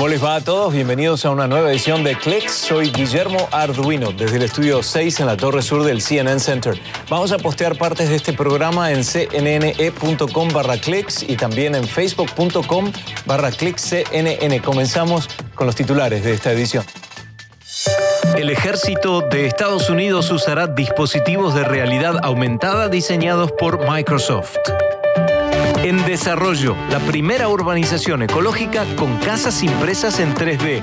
¿Cómo les va a todos? Bienvenidos a una nueva edición de Clicks. Soy Guillermo Arduino desde el estudio 6 en la torre sur del CNN Center. Vamos a postear partes de este programa en cnne.com barra clicks y también en facebook.com barra CNN. Comenzamos con los titulares de esta edición. El ejército de Estados Unidos usará dispositivos de realidad aumentada diseñados por Microsoft. En desarrollo, la primera urbanización ecológica con casas impresas en 3D.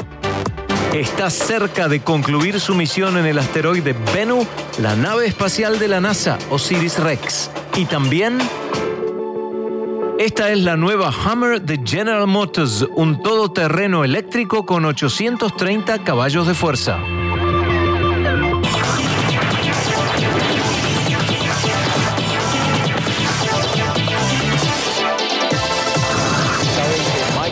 Está cerca de concluir su misión en el asteroide Bennu, la nave espacial de la NASA, Osiris-Rex. Y también... Esta es la nueva Hummer de General Motors, un todoterreno eléctrico con 830 caballos de fuerza.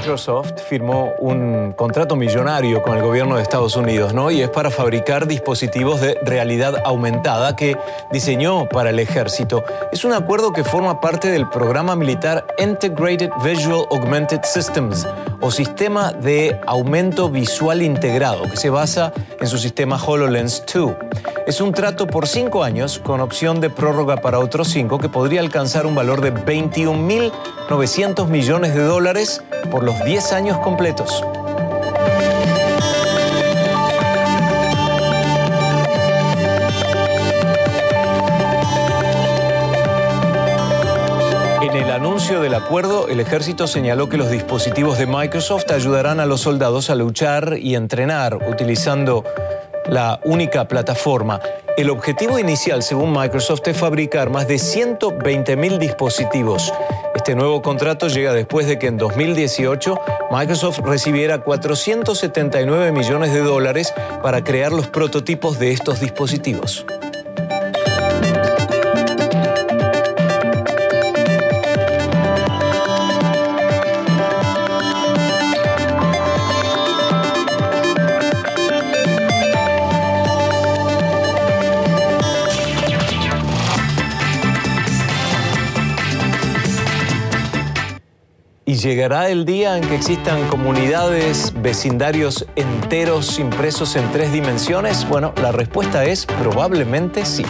Microsoft firmó un contrato millonario con el gobierno de Estados Unidos, ¿no? Y es para fabricar dispositivos de realidad aumentada que diseñó para el ejército. Es un acuerdo que forma parte del programa militar Integrated Visual Augmented Systems o sistema de aumento visual integrado que se basa en su sistema HoloLens 2. Es un trato por cinco años con opción de prórroga para otros cinco que podría alcanzar un valor de 21.900 millones de dólares por los 10 años completos. En el anuncio del acuerdo, el ejército señaló que los dispositivos de Microsoft ayudarán a los soldados a luchar y entrenar utilizando la única plataforma. El objetivo inicial, según Microsoft, es fabricar más de 120.000 dispositivos. Este nuevo contrato llega después de que en 2018 Microsoft recibiera 479 millones de dólares para crear los prototipos de estos dispositivos. ¿Y llegará el día en que existan comunidades, vecindarios enteros impresos en tres dimensiones? Bueno, la respuesta es probablemente sí.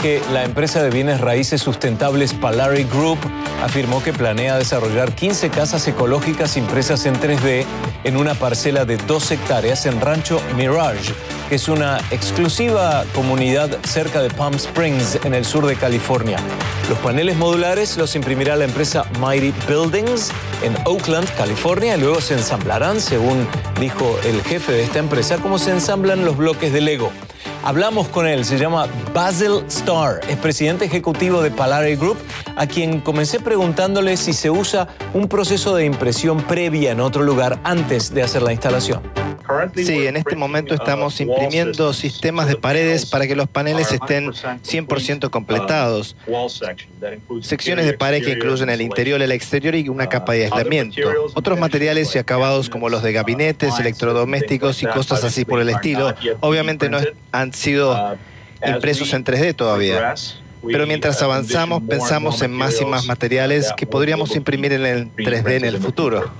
Que la empresa de bienes raíces sustentables Palari Group afirmó que planea desarrollar 15 casas ecológicas impresas en 3D en una parcela de dos hectáreas en Rancho Mirage, que es una exclusiva comunidad cerca de Palm Springs, en el sur de California. Los paneles modulares los imprimirá la empresa Mighty Buildings en Oakland, California, y luego se ensamblarán, según dijo el jefe de esta empresa, como se ensamblan los bloques de Lego. Hablamos con él, se llama Basil Starr, es presidente ejecutivo de Palari Group, a quien comencé preguntándole si se usa un proceso de impresión previa en otro lugar antes de hacer la instalación. Sí, en este momento estamos imprimiendo sistemas de paredes para que los paneles estén 100% completados. Secciones de pared que incluyen el interior, el exterior y una capa de aislamiento. Otros materiales y acabados como los de gabinetes, electrodomésticos y cosas así por el estilo, obviamente no han sido impresos en 3D todavía. Pero mientras avanzamos, pensamos en más y más materiales que podríamos imprimir en el 3D en el futuro.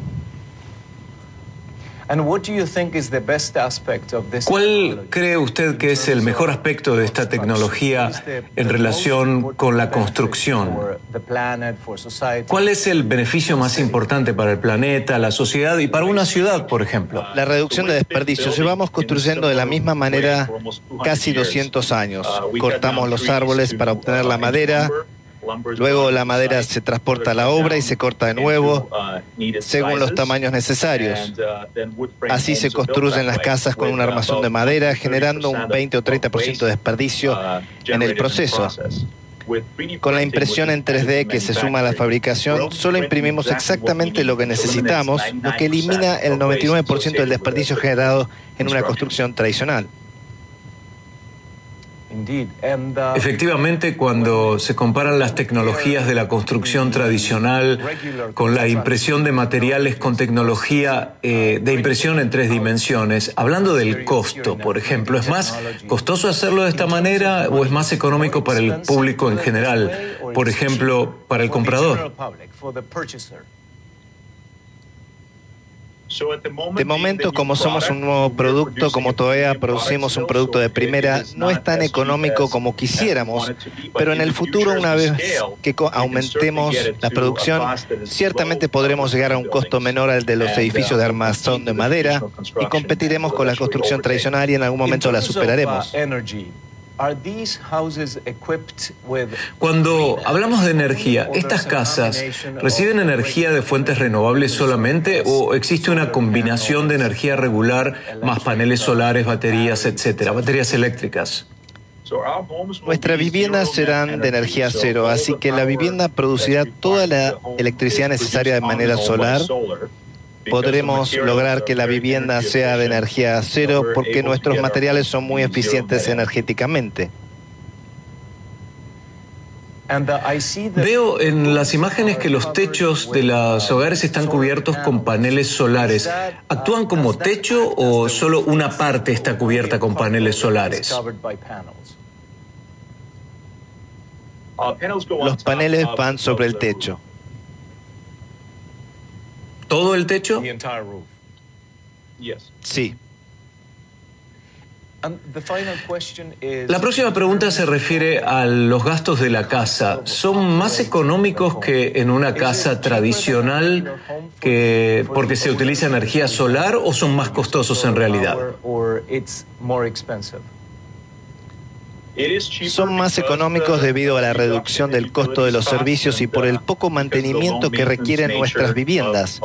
¿Cuál cree usted que es el mejor aspecto de esta tecnología en relación con la construcción? ¿Cuál es el beneficio más importante para el planeta, la sociedad y para una ciudad, por ejemplo? La reducción de desperdicios. Llevamos construyendo de la misma manera casi 200 años. Cortamos los árboles para obtener la madera, Luego la madera se transporta a la obra y se corta de nuevo según los tamaños necesarios. Así se construyen las casas con un armazón de madera, generando un 20 o 30% de desperdicio en el proceso. Con la impresión en 3D que se suma a la fabricación, solo imprimimos exactamente lo que necesitamos, lo que elimina el 99% del desperdicio generado en una construcción tradicional. Efectivamente, cuando se comparan las tecnologías de la construcción tradicional con la impresión de materiales con tecnología eh, de impresión en tres dimensiones, hablando del costo, por ejemplo, ¿es más costoso hacerlo de esta manera o es más económico para el público en general? Por ejemplo, para el comprador. De momento, como somos un nuevo producto, como todavía producimos un producto de primera, no es tan económico como quisiéramos, pero en el futuro, una vez que aumentemos la producción, ciertamente podremos llegar a un costo menor al de los edificios de armazón de madera y competiremos con la construcción tradicional y en algún momento la superaremos. Cuando hablamos de energía, ¿estas casas reciben energía de fuentes renovables solamente o existe una combinación de energía regular más paneles solares, baterías, etcétera, baterías eléctricas? Nuestras viviendas serán de energía cero, así que la vivienda producirá toda la electricidad necesaria de manera solar podremos lograr que la vivienda sea de energía cero porque nuestros materiales son muy eficientes energéticamente. Veo en las imágenes que los techos de los hogares están cubiertos con paneles solares. ¿Actúan como techo o solo una parte está cubierta con paneles solares? Los paneles van sobre el techo. ¿Todo el techo? Sí. La próxima pregunta se refiere a los gastos de la casa. ¿Son más económicos que en una casa tradicional que porque se utiliza energía solar o son más costosos en realidad? Son más económicos debido a la reducción del costo de los servicios y por el poco mantenimiento que requieren nuestras viviendas.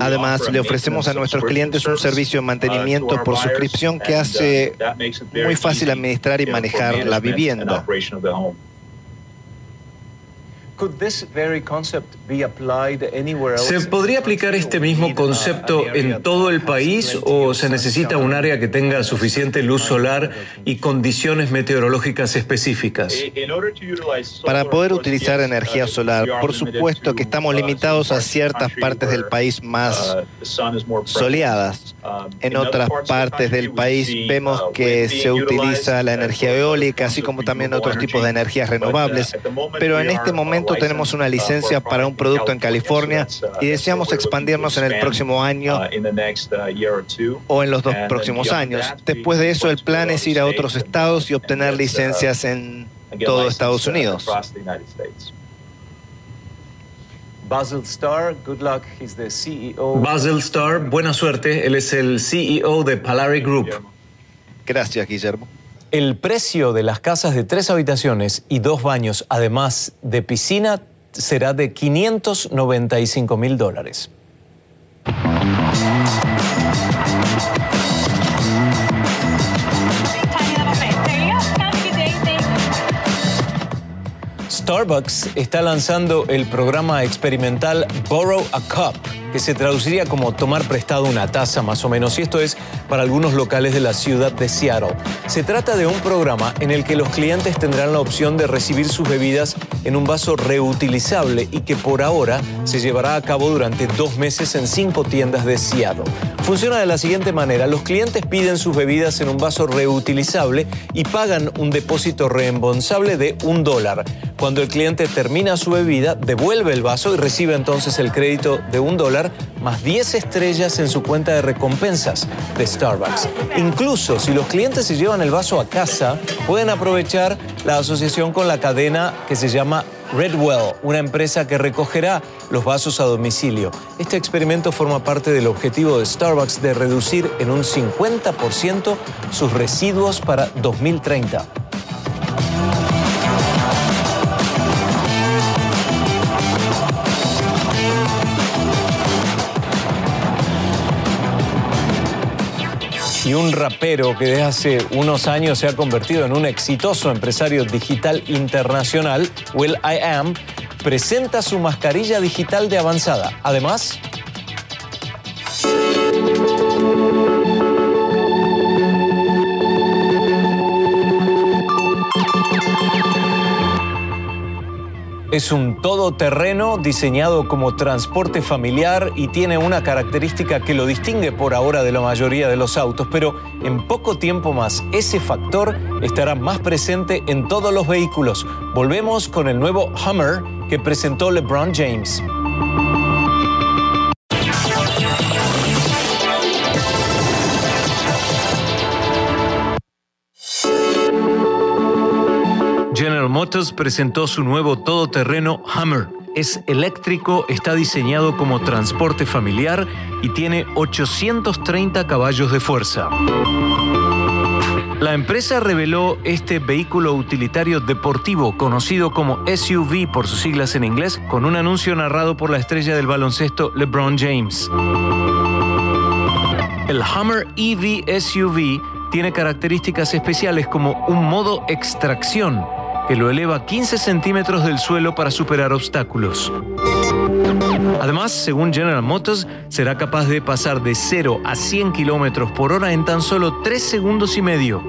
Además, le ofrecemos a nuestros clientes un servicio de mantenimiento por suscripción que hace muy fácil administrar y manejar la vivienda. ¿Se podría aplicar este mismo concepto en todo el país o se necesita un área que tenga suficiente luz solar y condiciones meteorológicas específicas? Para poder utilizar energía solar, por supuesto que estamos limitados a ciertas partes del país más soleadas. En otras partes del país vemos que se utiliza la energía eólica, así como también otros tipos de energías renovables, pero en este momento tenemos una licencia para un producto en California y deseamos expandirnos en el próximo año o en los dos próximos años. Después de eso, el plan es ir a otros estados y obtener licencias en todo Estados Unidos. Basil Starr, good luck. He's the CEO. Basil Starr, buena suerte. Él es el CEO de Palari Group. Gracias, Guillermo. El precio de las casas de tres habitaciones y dos baños, además de piscina, será de 595 mil dólares. Starbucks está lanzando el programa experimental Borrow a Cup que se traduciría como tomar prestado una taza más o menos, y esto es para algunos locales de la ciudad de Seattle. Se trata de un programa en el que los clientes tendrán la opción de recibir sus bebidas en un vaso reutilizable y que por ahora se llevará a cabo durante dos meses en cinco tiendas de Seattle. Funciona de la siguiente manera, los clientes piden sus bebidas en un vaso reutilizable y pagan un depósito reembolsable de un dólar. Cuando el cliente termina su bebida, devuelve el vaso y recibe entonces el crédito de un dólar más 10 estrellas en su cuenta de recompensas de Starbucks. Incluso si los clientes se llevan el vaso a casa, pueden aprovechar la asociación con la cadena que se llama Redwell, una empresa que recogerá los vasos a domicilio. Este experimento forma parte del objetivo de Starbucks de reducir en un 50% sus residuos para 2030. Y un rapero que desde hace unos años se ha convertido en un exitoso empresario digital internacional, Will I Am, presenta su mascarilla digital de avanzada. Además, Es un todoterreno diseñado como transporte familiar y tiene una característica que lo distingue por ahora de la mayoría de los autos, pero en poco tiempo más ese factor estará más presente en todos los vehículos. Volvemos con el nuevo Hummer que presentó LeBron James. Motors presentó su nuevo todoterreno Hummer. Es eléctrico, está diseñado como transporte familiar y tiene 830 caballos de fuerza. La empresa reveló este vehículo utilitario deportivo, conocido como SUV por sus siglas en inglés, con un anuncio narrado por la estrella del baloncesto LeBron James. El Hummer EV SUV tiene características especiales como un modo extracción, que lo eleva 15 centímetros del suelo para superar obstáculos. Además, según General Motors, será capaz de pasar de 0 a 100 kilómetros por hora en tan solo 3 segundos y medio.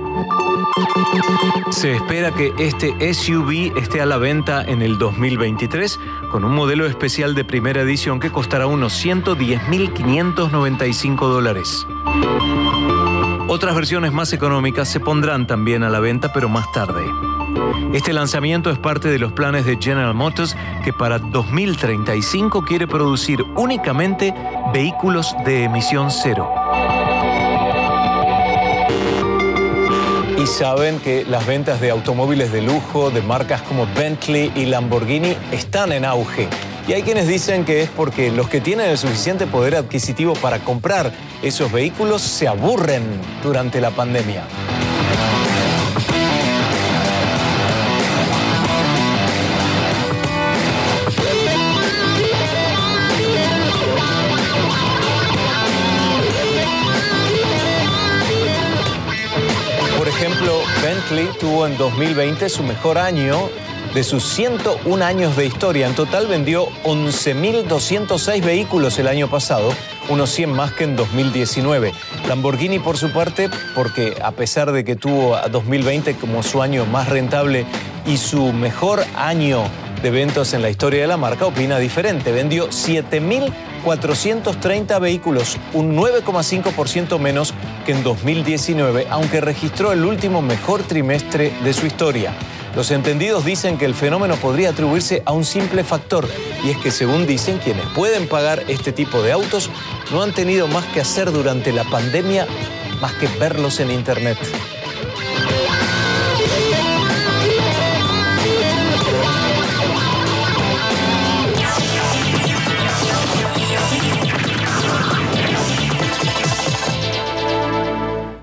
Se espera que este SUV esté a la venta en el 2023 con un modelo especial de primera edición que costará unos 110.595 dólares. Otras versiones más económicas se pondrán también a la venta, pero más tarde. Este lanzamiento es parte de los planes de General Motors que para 2035 quiere producir únicamente vehículos de emisión cero. Y saben que las ventas de automóviles de lujo de marcas como Bentley y Lamborghini están en auge. Y hay quienes dicen que es porque los que tienen el suficiente poder adquisitivo para comprar esos vehículos se aburren durante la pandemia. Tuvo en 2020 su mejor año de sus 101 años de historia. En total vendió 11.206 vehículos el año pasado, unos 100 más que en 2019. Lamborghini, por su parte, porque a pesar de que tuvo a 2020 como su año más rentable y su mejor año de ventas en la historia de la marca, opina diferente. Vendió 7.430 vehículos, un 9,5% menos que en 2019, aunque registró el último mejor trimestre de su historia. Los entendidos dicen que el fenómeno podría atribuirse a un simple factor, y es que según dicen quienes pueden pagar este tipo de autos no han tenido más que hacer durante la pandemia más que verlos en Internet.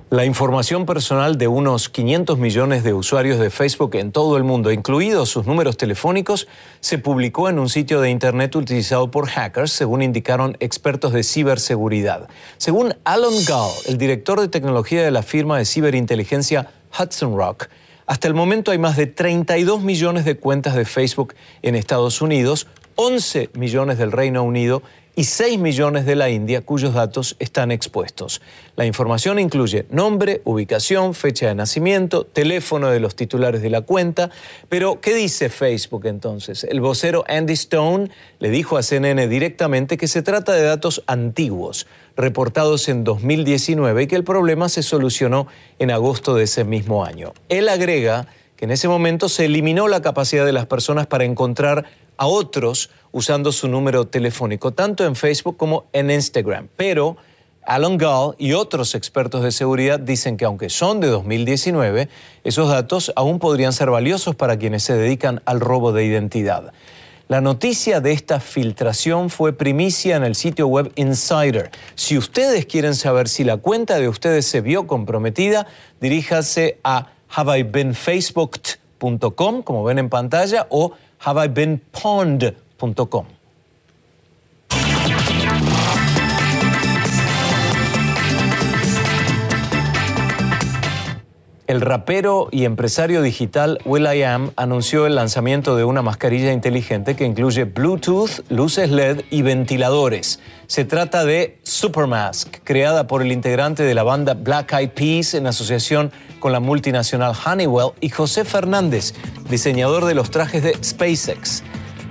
La información personal de unos 500 millones de usuarios de Facebook en todo el mundo, incluidos sus números telefónicos, se publicó en un sitio de Internet utilizado por hackers, según indicaron expertos de ciberseguridad. Según Alan Gall, el director de tecnología de la firma de ciberinteligencia Hudson Rock, hasta el momento hay más de 32 millones de cuentas de Facebook en Estados Unidos, 11 millones del Reino Unido y 6 millones de la India cuyos datos están expuestos. La información incluye nombre, ubicación, fecha de nacimiento, teléfono de los titulares de la cuenta. Pero, ¿qué dice Facebook entonces? El vocero Andy Stone le dijo a CNN directamente que se trata de datos antiguos, reportados en 2019 y que el problema se solucionó en agosto de ese mismo año. Él agrega que en ese momento se eliminó la capacidad de las personas para encontrar a otros usando su número telefónico, tanto en Facebook como en Instagram. Pero Alan Gall y otros expertos de seguridad dicen que aunque son de 2019, esos datos aún podrían ser valiosos para quienes se dedican al robo de identidad. La noticia de esta filtración fue primicia en el sitio web Insider. Si ustedes quieren saber si la cuenta de ustedes se vio comprometida, diríjase a haveibeenfacebooked.com, como ven en pantalla, o haveibeenpwned.com. El rapero y empresario digital will.i.am anunció el lanzamiento de una mascarilla inteligente que incluye Bluetooth, luces LED y ventiladores. Se trata de Supermask, creada por el integrante de la banda Black Eyed Peas en asociación la multinacional Honeywell y José Fernández, diseñador de los trajes de SpaceX.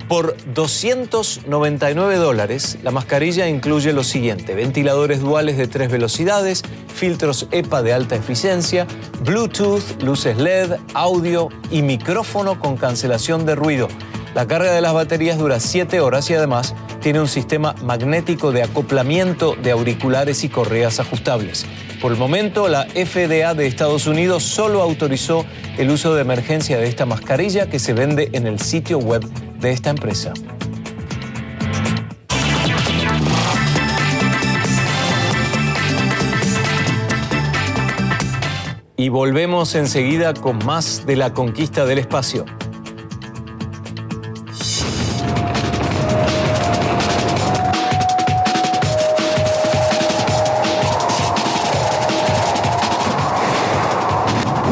Por 299 dólares, la mascarilla incluye lo siguiente: ventiladores duales de tres velocidades, filtros EPA de alta eficiencia, Bluetooth, luces LED, audio y micrófono con cancelación de ruido. La carga de las baterías dura 7 horas y además tiene un sistema magnético de acoplamiento de auriculares y correas ajustables. Por el momento, la FDA de Estados Unidos solo autorizó el uso de emergencia de esta mascarilla que se vende en el sitio web de esta empresa. Y volvemos enseguida con más de la conquista del espacio.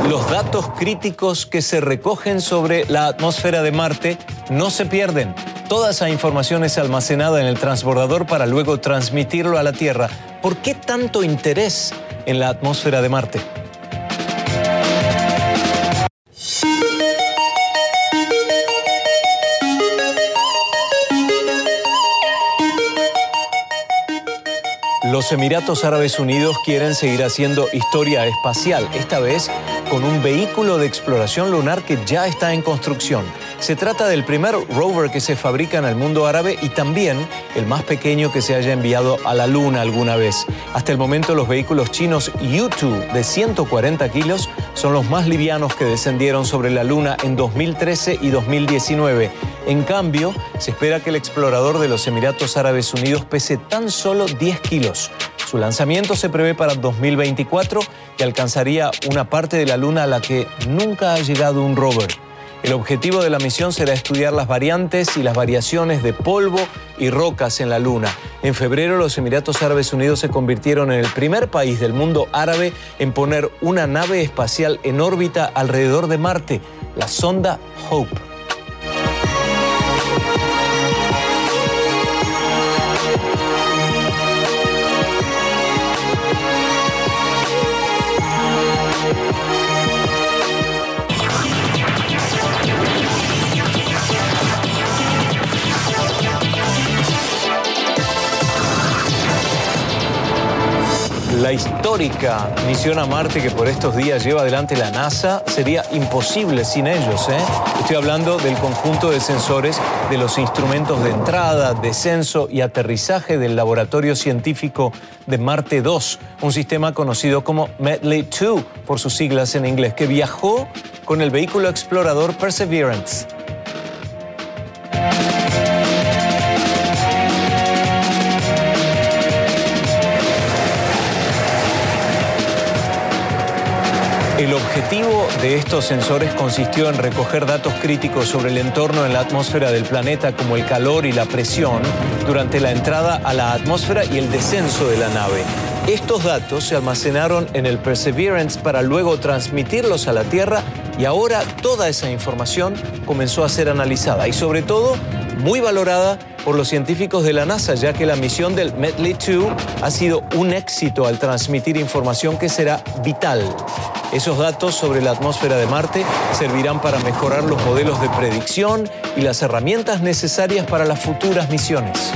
Los datos críticos que se recogen sobre la atmósfera de Marte no se pierden. Toda esa información es almacenada en el transbordador para luego transmitirlo a la Tierra. ¿Por qué tanto interés en la atmósfera de Marte? Los Emiratos Árabes Unidos quieren seguir haciendo historia espacial, esta vez con un vehículo de exploración lunar que ya está en construcción. Se trata del primer rover que se fabrica en el mundo árabe y también el más pequeño que se haya enviado a la Luna alguna vez. Hasta el momento los vehículos chinos U-2 de 140 kilos son los más livianos que descendieron sobre la Luna en 2013 y 2019. En cambio, se espera que el explorador de los Emiratos Árabes Unidos pese tan solo 10 kilos. Su lanzamiento se prevé para 2024 y alcanzaría una parte de la Luna a la que nunca ha llegado un rover. El objetivo de la misión será estudiar las variantes y las variaciones de polvo y rocas en la Luna. En febrero los Emiratos Árabes Unidos se convirtieron en el primer país del mundo árabe en poner una nave espacial en órbita alrededor de Marte, la sonda Hope. La histórica misión a Marte que por estos días lleva adelante la NASA sería imposible sin ellos. ¿eh? Estoy hablando del conjunto de sensores de los instrumentos de entrada, descenso y aterrizaje del laboratorio científico de Marte 2, un sistema conocido como Medley 2 por sus siglas en inglés, que viajó con el vehículo explorador Perseverance. Objetivo de estos sensores consistió en recoger datos críticos sobre el entorno en la atmósfera del planeta como el calor y la presión durante la entrada a la atmósfera y el descenso de la nave. Estos datos se almacenaron en el Perseverance para luego transmitirlos a la Tierra y ahora toda esa información comenzó a ser analizada y sobre todo muy valorada por los científicos de la NASA, ya que la misión del Medley 2 ha sido un éxito al transmitir información que será vital. Esos datos sobre la atmósfera de Marte servirán para mejorar los modelos de predicción y las herramientas necesarias para las futuras misiones.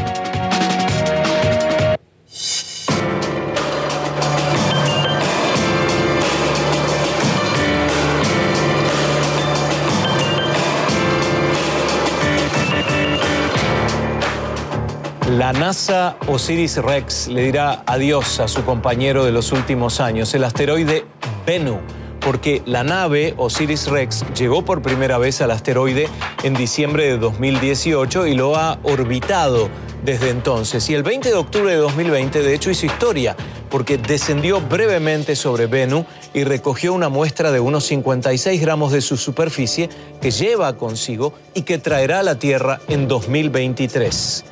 La NASA Osiris Rex le dirá adiós a su compañero de los últimos años, el asteroide Bennu, porque la nave Osiris Rex llegó por primera vez al asteroide en diciembre de 2018 y lo ha orbitado desde entonces. Y el 20 de octubre de 2020, de hecho, hizo historia, porque descendió brevemente sobre Bennu y recogió una muestra de unos 56 gramos de su superficie que lleva consigo y que traerá a la Tierra en 2023.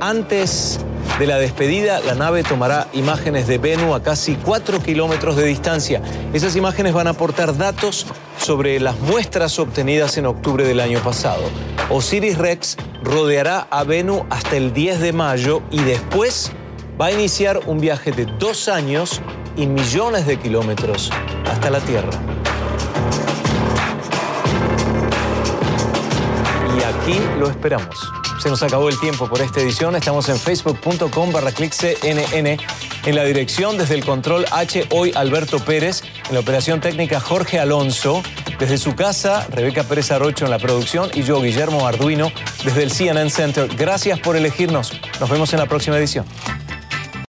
Antes de la despedida, la nave tomará imágenes de Bennu a casi 4 kilómetros de distancia. Esas imágenes van a aportar datos sobre las muestras obtenidas en octubre del año pasado. Osiris Rex rodeará a Bennu hasta el 10 de mayo y después va a iniciar un viaje de dos años y millones de kilómetros hasta la Tierra. Y aquí lo esperamos. Se nos acabó el tiempo por esta edición. Estamos en facebook.com barra CNN. En la dirección desde el control H, hoy Alberto Pérez. En la operación técnica Jorge Alonso. Desde su casa, Rebeca Pérez Arrocho en la producción y yo, Guillermo Arduino, desde el CNN Center. Gracias por elegirnos. Nos vemos en la próxima edición.